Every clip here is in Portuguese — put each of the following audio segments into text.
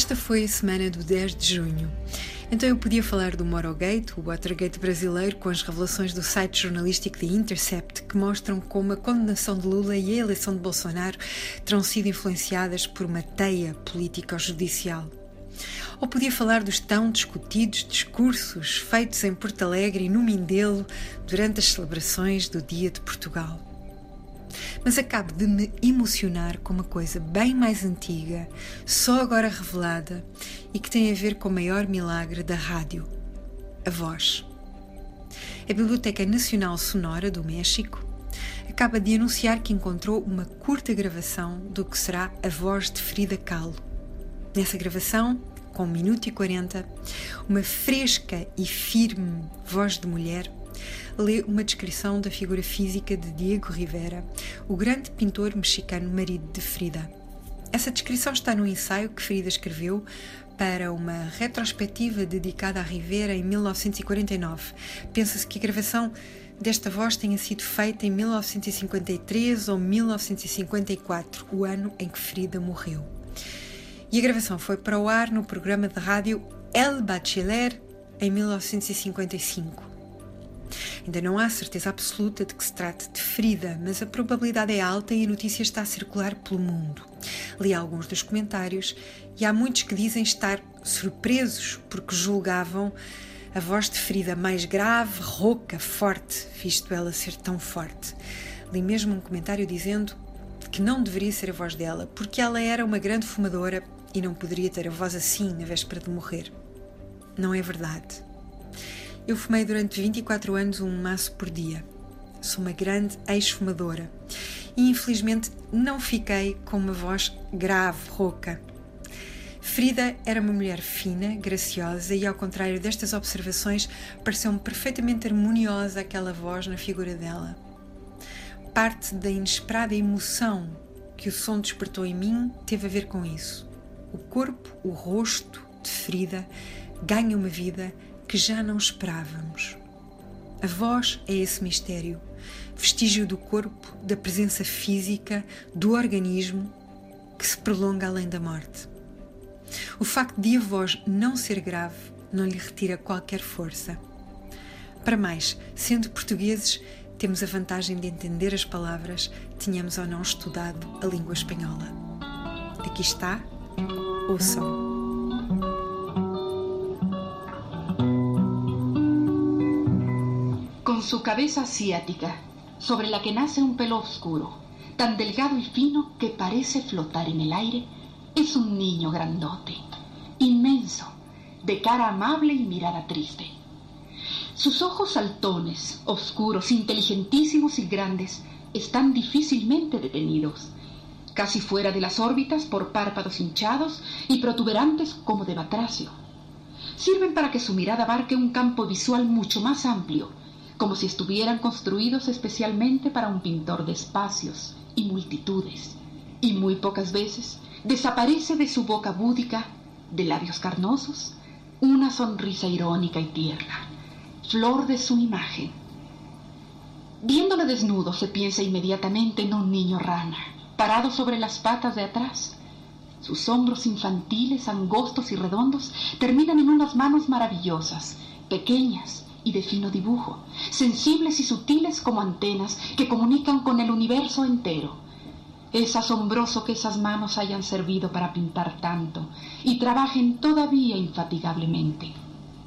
Esta foi a semana do 10 de junho. Então eu podia falar do Morogate, o Watergate brasileiro, com as revelações do site jornalístico The Intercept, que mostram como a condenação de Lula e a eleição de Bolsonaro terão sido influenciadas por uma teia político-judicial. Ou podia falar dos tão discutidos discursos feitos em Porto Alegre e no Mindelo durante as celebrações do Dia de Portugal. Mas acabo de me emocionar com uma coisa bem mais antiga, só agora revelada e que tem a ver com o maior milagre da rádio: a voz. A Biblioteca Nacional Sonora do México acaba de anunciar que encontrou uma curta gravação do que será a voz de Frida Kahlo. Nessa gravação, com 1 minuto e 40, uma fresca e firme voz de mulher lê uma descrição da figura física de Diego Rivera, o grande pintor mexicano marido de Frida. Essa descrição está no ensaio que Frida escreveu para uma retrospectiva dedicada a Rivera em 1949. Pensa-se que a gravação desta voz tenha sido feita em 1953 ou 1954, o ano em que Frida morreu. E a gravação foi para o ar no programa de rádio El Bachelor em 1955. Ainda não há certeza absoluta de que se trate de Frida, mas a probabilidade é alta e a notícia está a circular pelo mundo. Li alguns dos comentários e há muitos que dizem estar surpresos porque julgavam a voz de Frida mais grave, rouca, forte, visto ela ser tão forte. Li mesmo um comentário dizendo que não deveria ser a voz dela, porque ela era uma grande fumadora e não poderia ter a voz assim na véspera de morrer. Não é verdade. Eu fumei durante 24 anos um maço por dia. Sou uma grande ex-fumadora e infelizmente não fiquei com uma voz grave, rouca. Frida era uma mulher fina, graciosa e, ao contrário destas observações, pareceu-me perfeitamente harmoniosa aquela voz na figura dela. Parte da inesperada emoção que o som despertou em mim teve a ver com isso. O corpo, o rosto de Frida ganha uma vida que já não esperávamos. A voz é esse mistério, vestígio do corpo, da presença física, do organismo que se prolonga além da morte. O facto de a voz não ser grave não lhe retira qualquer força. Para mais, sendo portugueses, temos a vantagem de entender as palavras, tínhamos ou não estudado a língua espanhola. Aqui está, ouçam. Su cabeza asiática, sobre la que nace un pelo oscuro, tan delgado y fino que parece flotar en el aire, es un niño grandote, inmenso, de cara amable y mirada triste. Sus ojos saltones, oscuros, inteligentísimos y grandes, están difícilmente detenidos, casi fuera de las órbitas por párpados hinchados y protuberantes como de batracio. Sirven para que su mirada abarque un campo visual mucho más amplio como si estuvieran construidos especialmente para un pintor de espacios y multitudes, y muy pocas veces desaparece de su boca búdica, de labios carnosos, una sonrisa irónica y tierna, flor de su imagen. Viéndole desnudo se piensa inmediatamente en un niño rana, parado sobre las patas de atrás. Sus hombros infantiles, angostos y redondos terminan en unas manos maravillosas, pequeñas, y de fino dibujo, sensibles y sutiles como antenas que comunican con el universo entero. Es asombroso que esas manos hayan servido para pintar tanto y trabajen todavía infatigablemente.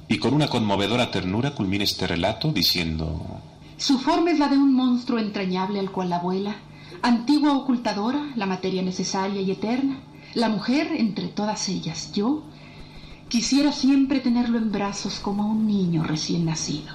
Y con una conmovedora ternura culmina este relato diciendo... Su forma es la de un monstruo entrañable al cual la abuela, antigua ocultadora, la materia necesaria y eterna, la mujer entre todas ellas, yo, Quisiera siempre tenerlo en brazos como a un niño recién nacido.